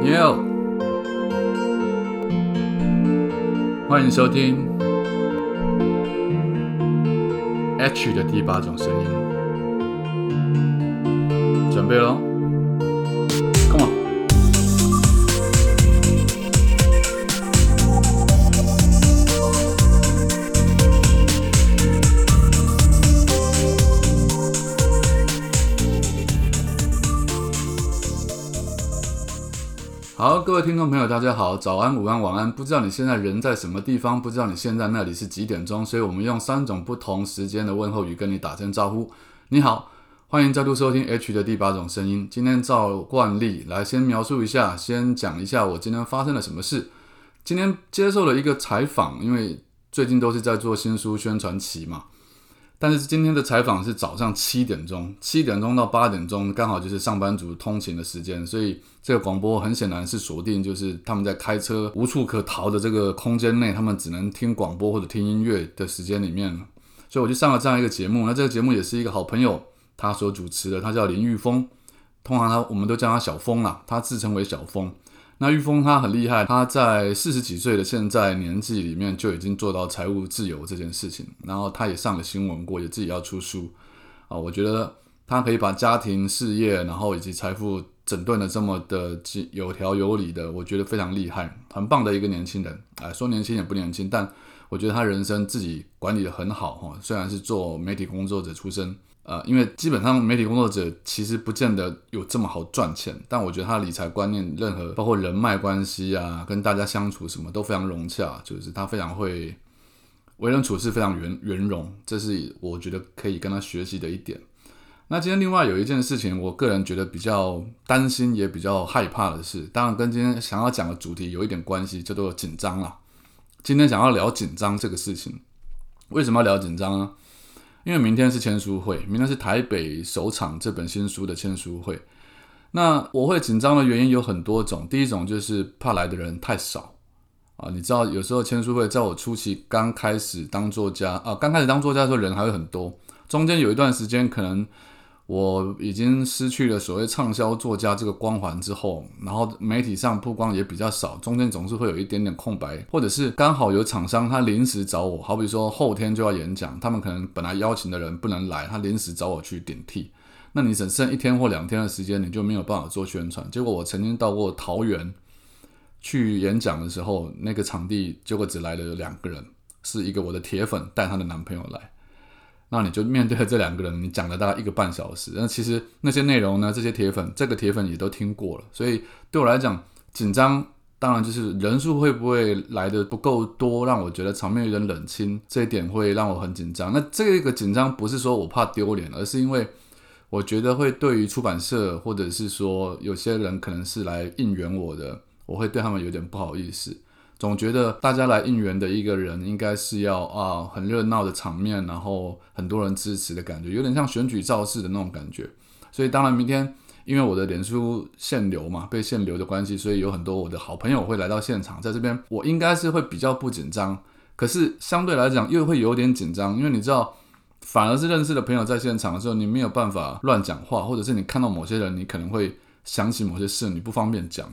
你好欢迎收听 H 的第八种声音，准备喽好，各位听众朋友，大家好，早安、午安、晚安。不知道你现在人在什么地方，不知道你现在那里是几点钟，所以我们用三种不同时间的问候语跟你打声招呼。你好，欢迎再度收听 H 的第八种声音。今天照惯例来先描述一下，先讲一下我今天发生了什么事。今天接受了一个采访，因为最近都是在做新书宣传期嘛。但是今天的采访是早上七点钟，七点钟到八点钟，刚好就是上班族通勤的时间，所以这个广播很显然是锁定，就是他们在开车无处可逃的这个空间内，他们只能听广播或者听音乐的时间里面了，所以我就上了这样一个节目。那这个节目也是一个好朋友他所主持的，他叫林玉峰，通常他我们都叫他小峰啦，他自称为小峰。那玉峰他很厉害，他在四十几岁的现在年纪里面就已经做到财务自由这件事情，然后他也上了新闻过，也自己要出书啊。我觉得他可以把家庭、事业，然后以及财富整顿的这么的有条有理的，我觉得非常厉害，很棒的一个年轻人。哎，说年轻也不年轻，但我觉得他人生自己管理的很好哈。虽然是做媒体工作者出身。呃，因为基本上媒体工作者其实不见得有这么好赚钱，但我觉得他的理财观念，任何包括人脉关系啊，跟大家相处什么都非常融洽，就是他非常会为人处事非常圆圆融，这是我觉得可以跟他学习的一点。那今天另外有一件事情，我个人觉得比较担心也比较害怕的是，当然跟今天想要讲的主题有一点关系，叫做紧张啦。今天想要聊紧张这个事情，为什么要聊紧张呢？因为明天是签书会，明天是台北首场这本新书的签书会。那我会紧张的原因有很多种，第一种就是怕来的人太少啊。你知道，有时候签书会在我初期刚开始当作家啊，刚开始当作家的时候人还会很多，中间有一段时间可能。我已经失去了所谓畅销作家这个光环之后，然后媒体上曝光也比较少，中间总是会有一点点空白，或者是刚好有厂商他临时找我，好比说后天就要演讲，他们可能本来邀请的人不能来，他临时找我去顶替，那你只剩一天或两天的时间，你就没有办法做宣传。结果我曾经到过桃园去演讲的时候，那个场地结果只来了两个人，是一个我的铁粉带她的男朋友来。那你就面对这两个人，你讲了大概一个半小时。那其实那些内容呢，这些铁粉，这个铁粉也都听过了。所以对我来讲，紧张当然就是人数会不会来的不够多，让我觉得场面有点冷清，这一点会让我很紧张。那这个紧张不是说我怕丢脸，而是因为我觉得会对于出版社或者是说有些人可能是来应援我的，我会对他们有点不好意思。总觉得大家来应援的一个人，应该是要啊很热闹的场面，然后很多人支持的感觉，有点像选举造势的那种感觉。所以当然明天因为我的脸书限流嘛，被限流的关系，所以有很多我的好朋友会来到现场，在这边我应该是会比较不紧张，可是相对来讲又会有点紧张，因为你知道，反而是认识的朋友在现场的时候，你没有办法乱讲话，或者是你看到某些人，你可能会想起某些事，你不方便讲。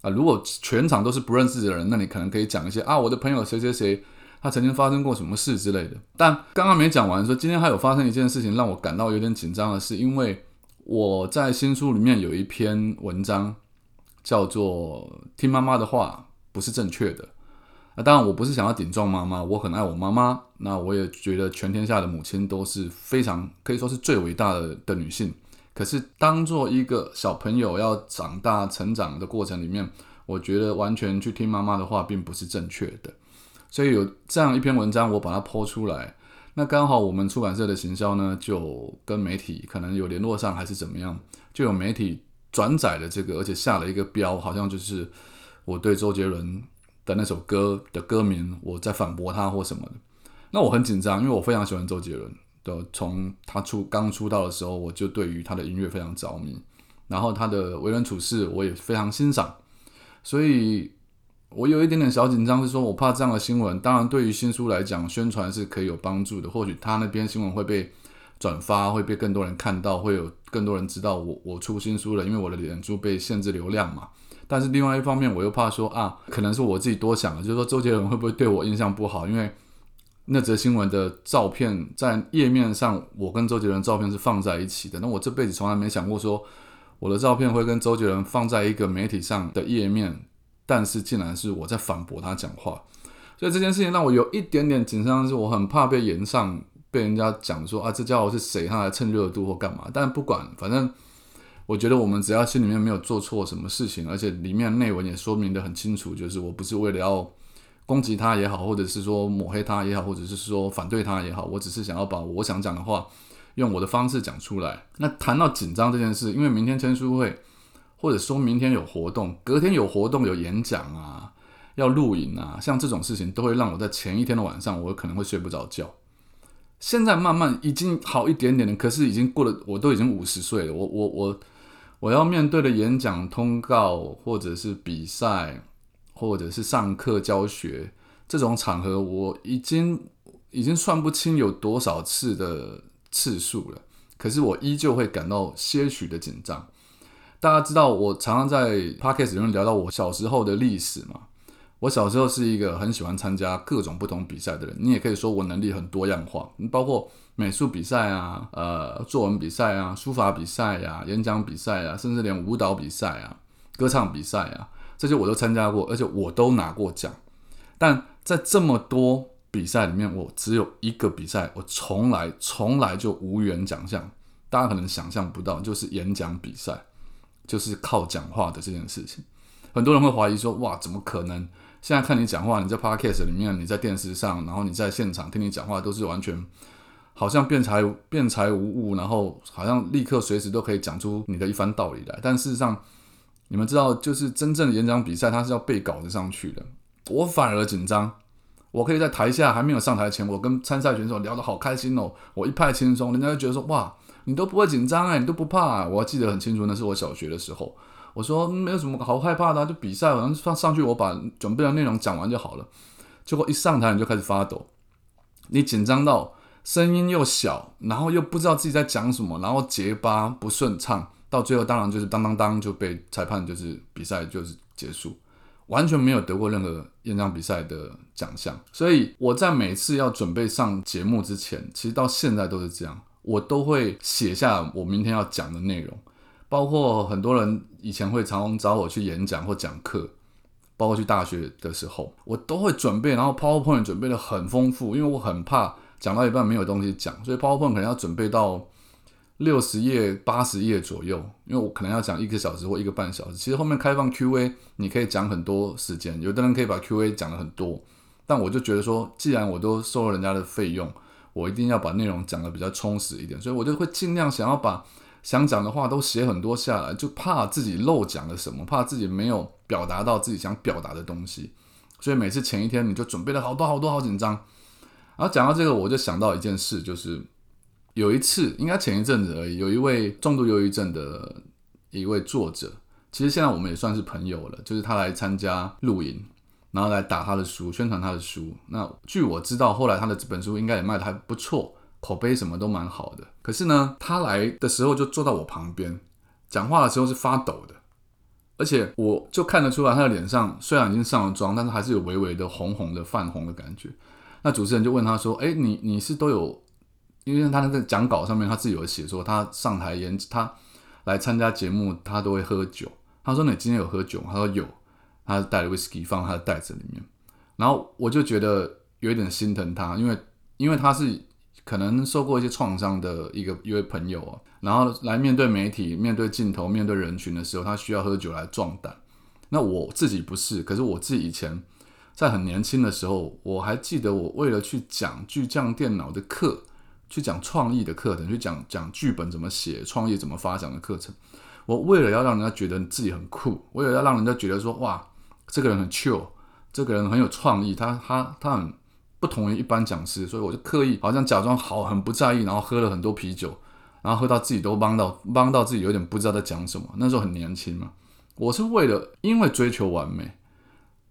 啊，如果全场都是不认识的人，那你可能可以讲一些啊，我的朋友谁谁谁，他曾经发生过什么事之类的。但刚刚没讲完，说今天还有发生一件事情让我感到有点紧张的是，因为我在新书里面有一篇文章叫做《听妈妈的话不是正确的》。那当然，我不是想要顶撞妈妈，我很爱我妈妈，那我也觉得全天下的母亲都是非常可以说是最伟大的的女性。可是，当做一个小朋友要长大成长的过程里面，我觉得完全去听妈妈的话并不是正确的。所以有这样一篇文章，我把它抛出来。那刚好我们出版社的行销呢，就跟媒体可能有联络上，还是怎么样，就有媒体转载了这个，而且下了一个标，好像就是我对周杰伦的那首歌的歌名，我在反驳他或什么的。那我很紧张，因为我非常喜欢周杰伦。从他出刚出道的时候，我就对于他的音乐非常着迷，然后他的为人处事我也非常欣赏，所以我有一点点小紧张，是说我怕这样的新闻，当然对于新书来讲，宣传是可以有帮助的，或许他那边新闻会被转发，会被更多人看到，会有更多人知道我我出新书了，因为我的脸书被限制流量嘛。但是另外一方面，我又怕说啊，可能是我自己多想了，就是说周杰伦会不会对我印象不好？因为那则新闻的照片在页面上，我跟周杰伦照片是放在一起的。那我这辈子从来没想过说我的照片会跟周杰伦放在一个媒体上的页面，但是竟然是我在反驳他讲话，所以这件事情让我有一点点紧张，是我很怕被延上，被人家讲说啊，这家伙是谁？他来蹭热度或干嘛？但不管，反正我觉得我们只要心里面没有做错什么事情，而且里面内文也说明的很清楚，就是我不是为了要。攻击他也好，或者是说抹黑他也好，或者是说反对他也好，我只是想要把我想讲的话用我的方式讲出来。那谈到紧张这件事，因为明天签书会，或者说明天有活动，隔天有活动有演讲啊，要录影啊，像这种事情都会让我在前一天的晚上，我可能会睡不着觉。现在慢慢已经好一点点了，可是已经过了，我都已经五十岁了，我我我我要面对的演讲通告或者是比赛。或者是上课教学这种场合，我已经已经算不清有多少次的次数了。可是我依旧会感到些许的紧张。大家知道，我常常在 podcast 里面聊到我小时候的历史嘛。我小时候是一个很喜欢参加各种不同比赛的人。你也可以说我能力很多样化，包括美术比赛啊、呃作文比赛啊、书法比赛呀、演讲比赛啊，甚至连舞蹈比赛啊、歌唱比赛啊。这些我都参加过，而且我都拿过奖。但在这么多比赛里面，我只有一个比赛，我从来从来就无缘奖项。大家可能想象不到，就是演讲比赛，就是靠讲话的这件事情。很多人会怀疑说：“哇，怎么可能？现在看你讲话，你在 podcast 里面，你在电视上，然后你在现场听你讲话，都是完全好像辩才辩才无误，然后好像立刻随时都可以讲出你的一番道理来。但事实上，你们知道，就是真正的演讲比赛，它是要背稿子上去的。我反而紧张，我可以在台下还没有上台前，我跟参赛选手聊得好开心哦，我一派轻松，人家就觉得说，哇，你都不会紧张哎，你都不怕。我还记得很清楚，那是我小学的时候，我说没有什么好害怕的，就比赛，反正上上去，我把准备的内容讲完就好了。结果一上台你就开始发抖，你紧张到声音又小，然后又不知道自己在讲什么，然后结巴不顺畅。到最后，当然就是当当当就被裁判就是比赛就是结束，完全没有得过任何演讲比赛的奖项。所以我在每次要准备上节目之前，其实到现在都是这样，我都会写下我明天要讲的内容。包括很多人以前会常常找我去演讲或讲课，包括去大学的时候，我都会准备，然后 PowerPoint 准备的很丰富，因为我很怕讲到一半没有东西讲，所以 PowerPoint 可能要准备到。六十页、八十页左右，因为我可能要讲一个小时或一个半小时。其实后面开放 Q&A，你可以讲很多时间。有的人可以把 Q&A 讲的很多，但我就觉得说，既然我都收了人家的费用，我一定要把内容讲的比较充实一点，所以我就会尽量想要把想讲的话都写很多下来，就怕自己漏讲了什么，怕自己没有表达到自己想表达的东西。所以每次前一天你就准备了好多好多，好紧张。然后讲到这个，我就想到一件事，就是。有一次，应该前一阵子而已，有一位重度忧郁症的一位作者，其实现在我们也算是朋友了。就是他来参加录影，然后来打他的书，宣传他的书。那据我知道，后来他的这本书应该也卖的还不错，口碑什么都蛮好的。可是呢，他来的时候就坐到我旁边，讲话的时候是发抖的，而且我就看得出来他的脸上虽然已经上了妆，但是还是有微微的红红的泛红的感觉。那主持人就问他说：“哎，你你是都有？”因为他那个讲稿上面他自己有写说，他上台演他来参加节目，他都会喝酒。他说：“你今天有喝酒吗？”他说：“有。”他带了 whisky 放他的袋子里面。然后我就觉得有一点心疼他，因为因为他是可能受过一些创伤的一个一位朋友啊。然后来面对媒体、面对镜头、面对人群的时候，他需要喝酒来壮胆。那我自己不是，可是我自己以前在很年轻的时候，我还记得我为了去讲巨匠电脑的课。去讲创意的课程，去讲讲剧本怎么写、创意怎么发展的课程。我为了要让人家觉得自己很酷，为了要让人家觉得说哇，这个人很 chill，这个人很有创意，他他他很不同于一般讲师，所以我就刻意好像假装好很不在意，然后喝了很多啤酒，然后喝到自己都帮到帮到自己有点不知道在讲什么。那时候很年轻嘛，我是为了因为追求完美。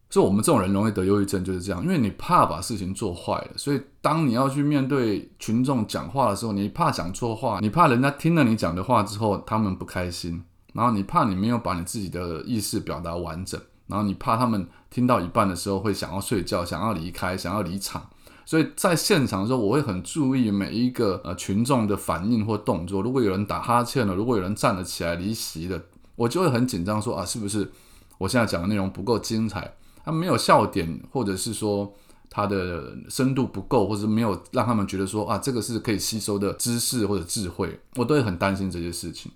所以，我们这种人容易得忧郁症，就是这样。因为你怕把事情做坏了，所以当你要去面对群众讲话的时候，你怕讲错话，你怕人家听了你讲的话之后他们不开心，然后你怕你没有把你自己的意识表达完整，然后你怕他们听到一半的时候会想要睡觉、想要离开、想要离场。所以在现场的时候，我会很注意每一个呃群众的反应或动作。如果有人打哈欠了，如果有人站了起来离席的，我就会很紧张，说啊，是不是我现在讲的内容不够精彩？他没有笑点，或者是说他的深度不够，或者没有让他们觉得说啊，这个是可以吸收的知识或者智慧，我都会很担心这些事情。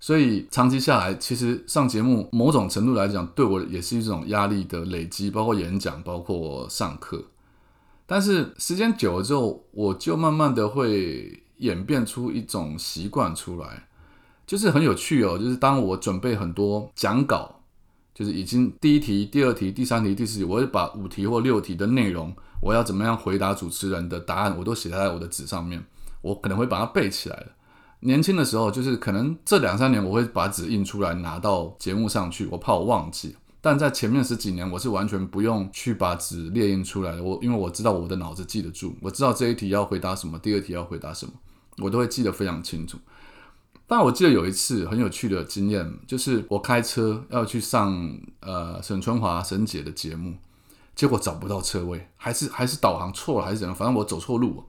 所以长期下来，其实上节目某种程度来讲，对我也是一种压力的累积，包括演讲，包括上课。但是时间久了之后，我就慢慢的会演变出一种习惯出来，就是很有趣哦。就是当我准备很多讲稿，就是已经第一题、第二题、第三题、第四题，我会把五题或六题的内容，我要怎么样回答主持人的答案，我都写在我的纸上面。我可能会把它背起来。年轻的时候，就是可能这两三年，我会把纸印出来拿到节目上去，我怕我忘记。但在前面十几年，我是完全不用去把纸列印出来的。我因为我知道我的脑子记得住，我知道这一题要回答什么，第二题要回答什么，我都会记得非常清楚。但我记得有一次很有趣的经验，就是我开车要去上呃沈春华沈姐的节目，结果找不到车位，还是还是导航错了，还是怎样？反正我走错路，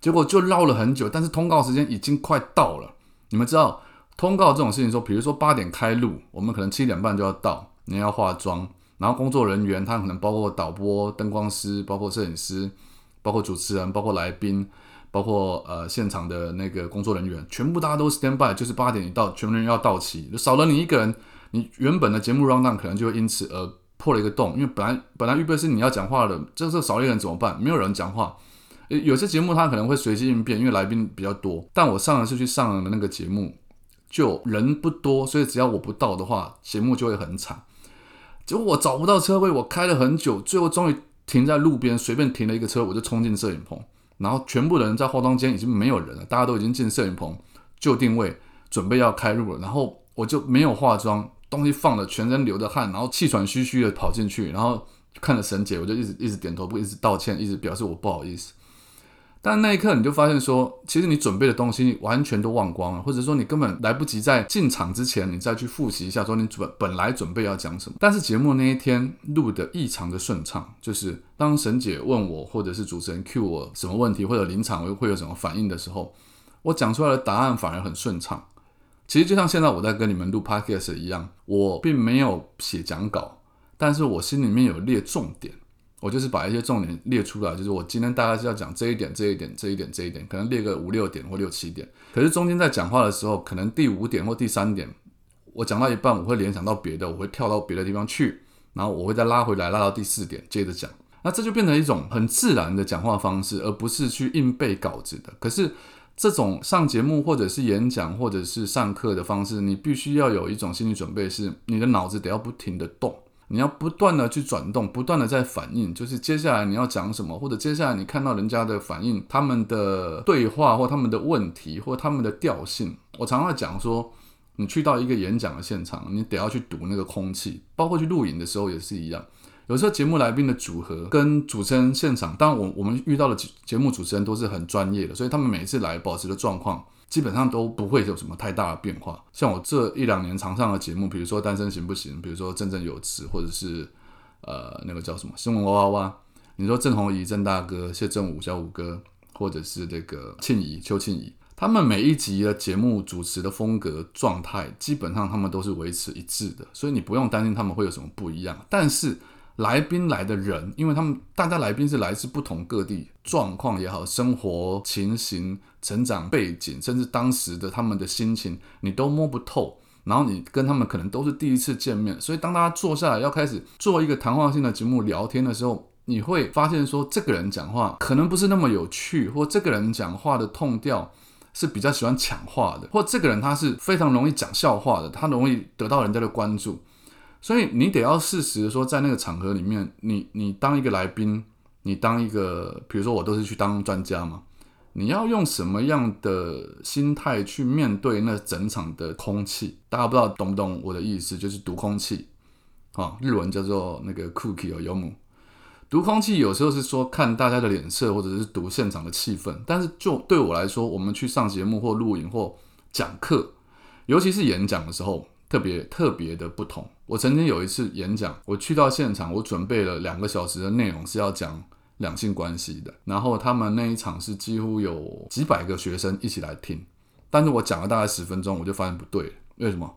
结果就绕了很久。但是通告时间已经快到了，你们知道通告这种事情，说比如说八点开录，我们可能七点半就要到。你要化妆，然后工作人员他可能包括导播、灯光师，包括摄影师，包括主持人，包括来宾，包括呃现场的那个工作人员，全部大家都 stand by，就是八点一到，全部人要到齐，少了你一个人，你原本的节目 round down 可能就会因此而破了一个洞，因为本来本来预备是你要讲话的，这时候少一个人怎么办？没有人讲话，有些节目它可能会随机应变，因为来宾比较多，但我上一次去上的那个节目，就人不多，所以只要我不到的话，节目就会很惨。结果我找不到车位，我开了很久，最后终于停在路边，随便停了一个车，我就冲进摄影棚，然后全部的人在化妆间已经没有人了，大家都已经进摄影棚就定位，准备要开录了，然后我就没有化妆，东西放了，全身流着汗，然后气喘吁吁的跑进去，然后看着沈姐，我就一直一直点头，不一直道歉，一直表示我不好意思。但那一刻，你就发现说，其实你准备的东西完全都忘光了，或者说你根本来不及在进场之前，你再去复习一下，说你准本来准备要讲什么。但是节目那一天录的异常的顺畅，就是当沈姐问我，或者是主持人 cue 我什么问题，或者临场会会有什么反应的时候，我讲出来的答案反而很顺畅。其实就像现在我在跟你们录 podcast 一样，我并没有写讲稿，但是我心里面有列重点。我就是把一些重点列出来，就是我今天大概是要讲这一点、这一点、这一点、这一点，可能列个五六点或六七点。可是中间在讲话的时候，可能第五点或第三点，我讲到一半，我会联想到别的，我会跳到别的地方去，然后我会再拉回来，拉到第四点接着讲。那这就变成一种很自然的讲话方式，而不是去硬背稿子的。可是这种上节目或者是演讲或者是上课的方式，你必须要有一种心理准备，是你的脑子得要不停的动。你要不断的去转动，不断的在反应，就是接下来你要讲什么，或者接下来你看到人家的反应，他们的对话或他们的问题或他们的调性。我常常讲说，你去到一个演讲的现场，你得要去读那个空气，包括去录影的时候也是一样。有时候节目来宾的组合跟主持人现场，当然我我们遇到的节目主持人都是很专业的，所以他们每次来保持的状况。基本上都不会有什么太大的变化。像我这一两年常上的节目，比如说《单身行不行》，比如说《振振有词》，或者是呃那个叫什么《新闻哇哇哇》。你说郑红怡、郑大哥、谢振武、小五哥，或者是这个庆怡、邱庆怡，他们每一集的节目主持的风格状态，基本上他们都是维持一致的，所以你不用担心他们会有什么不一样。但是来宾来的人，因为他们大家来宾是来自不同各地，状况也好，生活情形、成长背景，甚至当时的他们的心情，你都摸不透。然后你跟他们可能都是第一次见面，所以当大家坐下来要开始做一个谈话性的节目聊天的时候，你会发现说，这个人讲话可能不是那么有趣，或这个人讲话的痛调是比较喜欢抢话的，或这个人他是非常容易讲笑话的，他容易得到人家的关注。所以你得要适时的说，在那个场合里面，你你当一个来宾，你当一个，比如说我都是去当专家嘛，你要用什么样的心态去面对那整场的空气？大家不知道懂不懂我的意思？就是读空气，啊，日文叫做那个 cookie 哦，有母。读空气有时候是说看大家的脸色，或者是读现场的气氛。但是就对我来说，我们去上节目或录影或讲课，尤其是演讲的时候。特别特别的不同。我曾经有一次演讲，我去到现场，我准备了两个小时的内容是要讲两性关系的，然后他们那一场是几乎有几百个学生一起来听，但是我讲了大概十分钟，我就发现不对，为什么？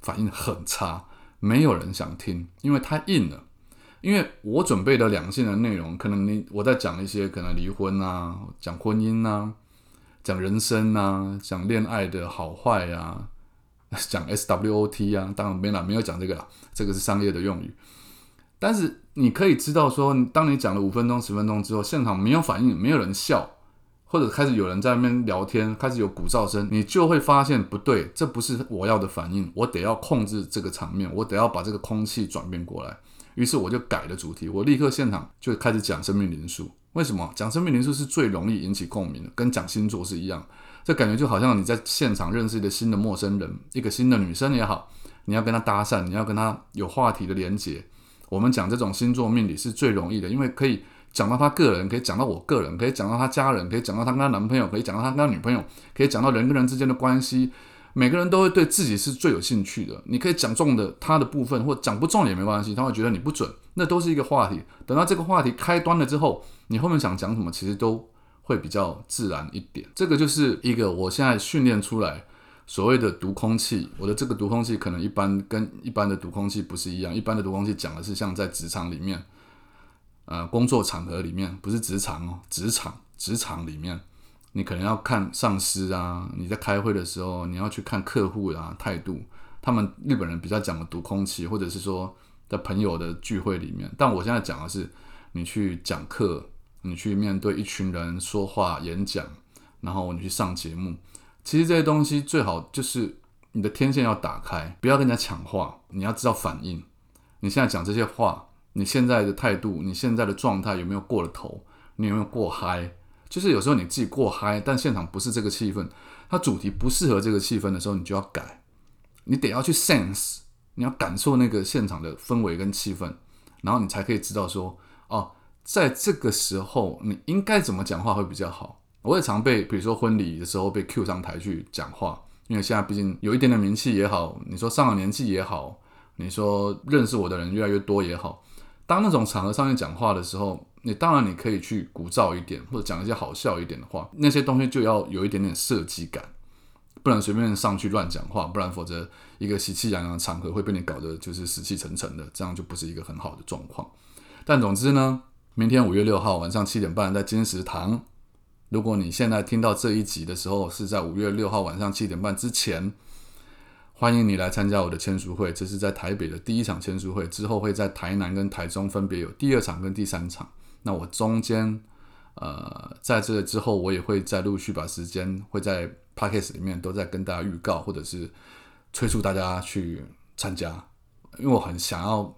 反应很差，没有人想听，因为太硬了。因为我准备的两性的内容，可能你我在讲一些可能离婚啊，讲婚姻啊，讲人生啊，讲恋爱的好坏呀，讲 SWOT 啊，当然没啦，没有讲这个啦，这个是商业的用语。但是你可以知道说，当你讲了五分钟、十分钟之后，现场没有反应，没有人笑，或者开始有人在那边聊天，开始有鼓噪声，你就会发现不对，这不是我要的反应，我得要控制这个场面，我得要把这个空气转变过来。于是我就改了主题，我立刻现场就开始讲生命灵数。为什么讲生命灵数是最容易引起共鸣的？跟讲星座是一样，这感觉就好像你在现场认识一个新的陌生人，一个新的女生也好，你要跟她搭讪，你要跟她有话题的连接。我们讲这种星座命理是最容易的，因为可以讲到她个人，可以讲到我个人，可以讲到她家人，可以讲到她跟她男朋友，可以讲到她跟她女朋友，可以讲到人跟人之间的关系。每个人都会对自己是最有兴趣的。你可以讲中的他的部分，或讲不中也没关系，他会觉得你不准，那都是一个话题。等到这个话题开端了之后，你后面想讲什么，其实都会比较自然一点。这个就是一个我现在训练出来所谓的读空气。我的这个读空气可能一般跟一般的读空气不是一样，一般的读空气讲的是像在职场里面，呃，工作场合里面，不是职场哦，职场职场里面。你可能要看上司啊，你在开会的时候，你要去看客户啊态度。他们日本人比较讲的读空气，或者是说在朋友的聚会里面。但我现在讲的是，你去讲课，你去面对一群人说话演讲，然后你去上节目。其实这些东西最好就是你的天线要打开，不要跟人家抢话，你要知道反应。你现在讲这些话，你现在的态度，你现在的状态有没有过了头？你有没有过嗨？就是有时候你自己过嗨，但现场不是这个气氛，它主题不适合这个气氛的时候，你就要改，你得要去 sense，你要感受那个现场的氛围跟气氛，然后你才可以知道说，哦，在这个时候你应该怎么讲话会比较好。我也常被，比如说婚礼的时候被 Q 上台去讲话，因为现在毕竟有一点点名气也好，你说上了年纪也好，你说认识我的人越来越多也好，当那种场合上面讲话的时候。你当然你可以去鼓噪一点，或者讲一些好笑一点的话，那些东西就要有一点点设计感，不能随便上去乱讲话，不然否则一个喜气洋洋的场合会被你搞得就是死气沉沉的，这样就不是一个很好的状况。但总之呢，明天五月六号晚上七点半在金石堂，如果你现在听到这一集的时候是在五月六号晚上七点半之前。欢迎你来参加我的签书会，这是在台北的第一场签书会，之后会在台南跟台中分别有第二场跟第三场。那我中间，呃，在这之后，我也会再陆续把时间会在 p a c k a g e 里面都在跟大家预告，或者是催促大家去参加，因为我很想要。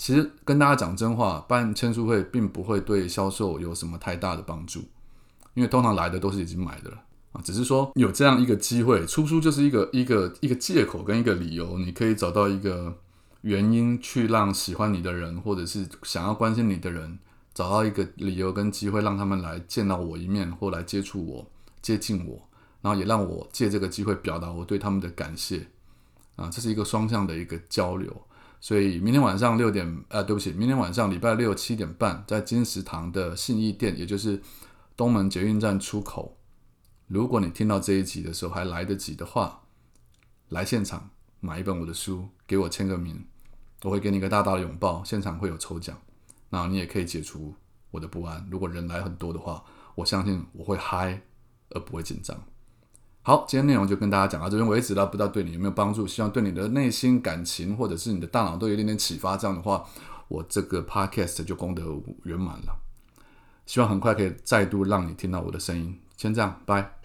其实跟大家讲真话，办签书会并不会对销售有什么太大的帮助，因为通常来的都是已经买的了。啊，只是说有这样一个机会，出书就是一个一个一个借口跟一个理由，你可以找到一个原因去让喜欢你的人，或者是想要关心你的人，找到一个理由跟机会，让他们来见到我一面，或来接触我、接近我，然后也让我借这个机会表达我对他们的感谢。啊，这是一个双向的一个交流。所以明天晚上六点，呃，对不起，明天晚上礼拜六七点半，在金石堂的信义店，也就是东门捷运站出口。如果你听到这一集的时候还来得及的话，来现场买一本我的书，给我签个名，我会给你一个大大的拥抱。现场会有抽奖，那你也可以解除我的不安。如果人来很多的话，我相信我会嗨而不会紧张。好，今天内容就跟大家讲到这边为止了，不知道对你有没有帮助？希望对你的内心感情或者是你的大脑都有一点点启发。这样的话，我这个 podcast 就功德圆满了。希望很快可以再度让你听到我的声音。先这样，拜。